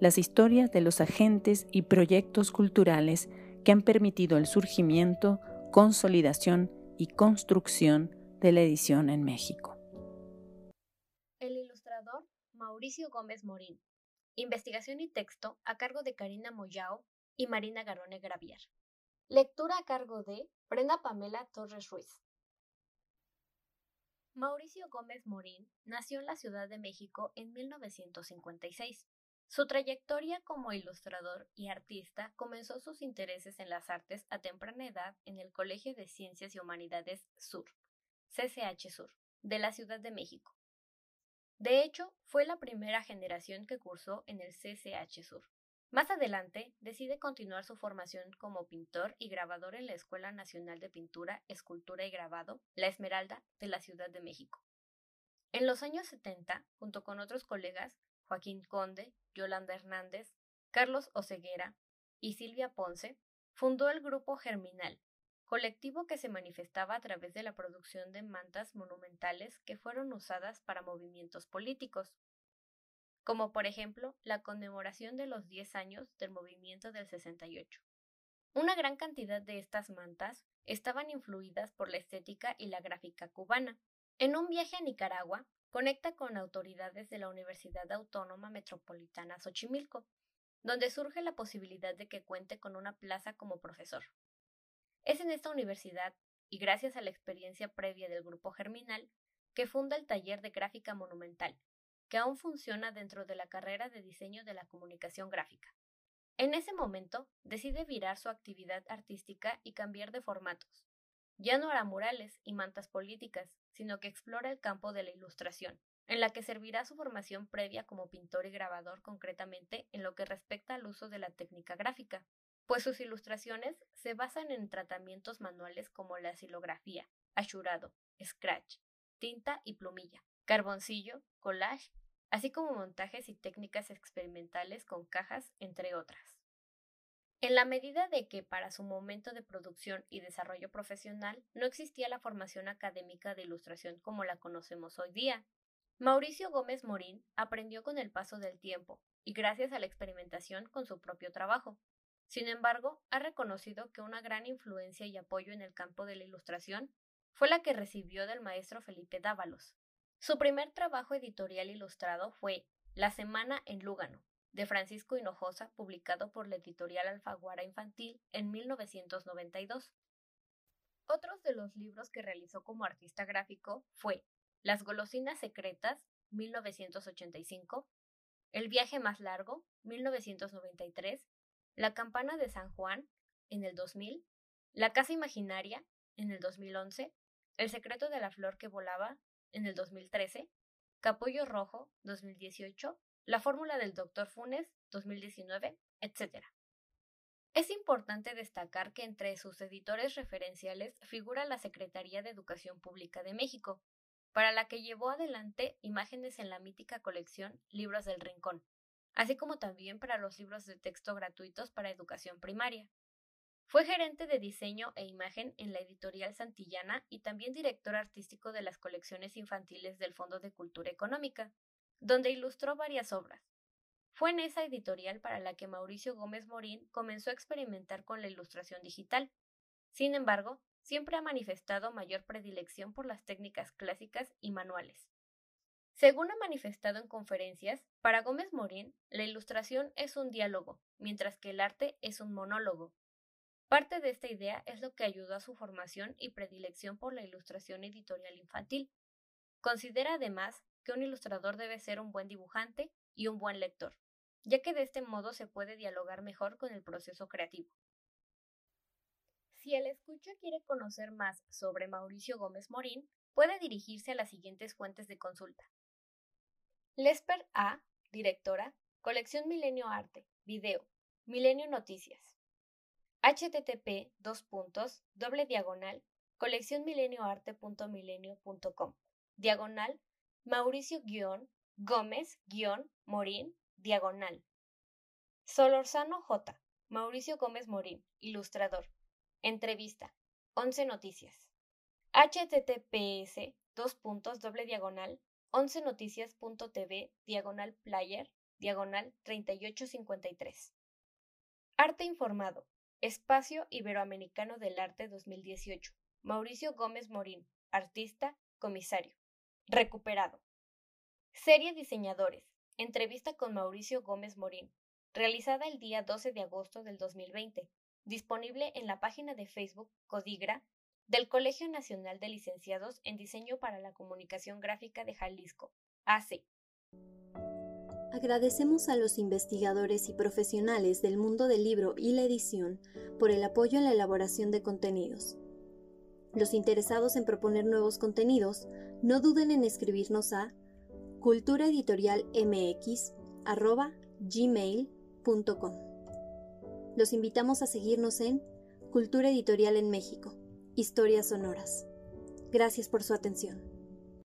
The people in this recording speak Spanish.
las historias de los agentes y proyectos culturales que han permitido el surgimiento, consolidación y construcción de la edición en México. El ilustrador Mauricio Gómez Morín. Investigación y texto a cargo de Karina Moyao y Marina Garone Gravier. Lectura a cargo de Brenda Pamela Torres Ruiz. Mauricio Gómez Morín nació en la Ciudad de México en 1956. Su trayectoria como ilustrador y artista comenzó sus intereses en las artes a temprana edad en el Colegio de Ciencias y Humanidades Sur, CCH Sur, de la Ciudad de México. De hecho, fue la primera generación que cursó en el CCH Sur. Más adelante, decide continuar su formación como pintor y grabador en la Escuela Nacional de Pintura, Escultura y Grabado, La Esmeralda, de la Ciudad de México. En los años 70, junto con otros colegas, Joaquín Conde, Yolanda Hernández, Carlos Oceguera y Silvia Ponce, fundó el grupo Germinal, colectivo que se manifestaba a través de la producción de mantas monumentales que fueron usadas para movimientos políticos, como por ejemplo la conmemoración de los 10 años del movimiento del 68. Una gran cantidad de estas mantas estaban influidas por la estética y la gráfica cubana. En un viaje a Nicaragua, conecta con autoridades de la Universidad Autónoma Metropolitana Xochimilco, donde surge la posibilidad de que cuente con una plaza como profesor. Es en esta universidad, y gracias a la experiencia previa del Grupo Germinal, que funda el taller de gráfica monumental, que aún funciona dentro de la carrera de diseño de la comunicación gráfica. En ese momento, decide virar su actividad artística y cambiar de formatos. Ya no hará murales y mantas políticas, sino que explora el campo de la ilustración, en la que servirá su formación previa como pintor y grabador concretamente en lo que respecta al uso de la técnica gráfica, pues sus ilustraciones se basan en tratamientos manuales como la silografía, ashurado, scratch, tinta y plumilla, carboncillo, collage así como montajes y técnicas experimentales con cajas, entre otras. En la medida de que para su momento de producción y desarrollo profesional no existía la formación académica de ilustración como la conocemos hoy día, Mauricio Gómez Morín aprendió con el paso del tiempo y gracias a la experimentación con su propio trabajo. Sin embargo, ha reconocido que una gran influencia y apoyo en el campo de la ilustración fue la que recibió del maestro Felipe Dávalos, su primer trabajo editorial ilustrado fue La Semana en Lúgano, de Francisco Hinojosa, publicado por la editorial Alfaguara Infantil en 1992. Otros de los libros que realizó como artista gráfico fue Las golosinas secretas, 1985, El viaje más largo, 1993, La campana de San Juan, en el 2000, La casa imaginaria, en el 2011, El secreto de la flor que volaba, en el 2013, Capullo Rojo 2018, La fórmula del Dr. Funes 2019, etc. Es importante destacar que entre sus editores referenciales figura la Secretaría de Educación Pública de México, para la que llevó adelante imágenes en la mítica colección Libros del Rincón, así como también para los libros de texto gratuitos para educación primaria. Fue gerente de diseño e imagen en la editorial Santillana y también director artístico de las colecciones infantiles del Fondo de Cultura Económica, donde ilustró varias obras. Fue en esa editorial para la que Mauricio Gómez Morín comenzó a experimentar con la ilustración digital. Sin embargo, siempre ha manifestado mayor predilección por las técnicas clásicas y manuales. Según ha manifestado en conferencias, para Gómez Morín, la ilustración es un diálogo, mientras que el arte es un monólogo, Parte de esta idea es lo que ayudó a su formación y predilección por la ilustración editorial infantil. Considera además que un ilustrador debe ser un buen dibujante y un buen lector, ya que de este modo se puede dialogar mejor con el proceso creativo. Si el escucha quiere conocer más sobre Mauricio Gómez Morín, puede dirigirse a las siguientes fuentes de consulta. Lesper A., directora, Colección Milenio Arte, Video, Milenio Noticias. http dos puntos, doble diagonal, coleccionmilenioarte.milenio.com, diagonal, Mauricio-Gómez-Morín, diagonal. Solorzano J. Mauricio Gómez Morín, ilustrador. Entrevista. 11 Noticias. https dos puntos doble diagonal 11 noticias.tv diagonal player diagonal 3853. Arte informado. Espacio Iberoamericano del Arte 2018. Mauricio Gómez Morín, artista, comisario. Recuperado. Serie Diseñadores. Entrevista con Mauricio Gómez Morín. Realizada el día 12 de agosto del 2020. Disponible en la página de Facebook Codigra del Colegio Nacional de Licenciados en Diseño para la Comunicación Gráfica de Jalisco, AC. Agradecemos a los investigadores y profesionales del mundo del libro y la edición por el apoyo en la elaboración de contenidos. Los interesados en proponer nuevos contenidos, no duden en escribirnos a culturaeditorialmx.gmail.com. Los invitamos a seguirnos en Cultura Editorial en México Historias Sonoras. Gracias por su atención.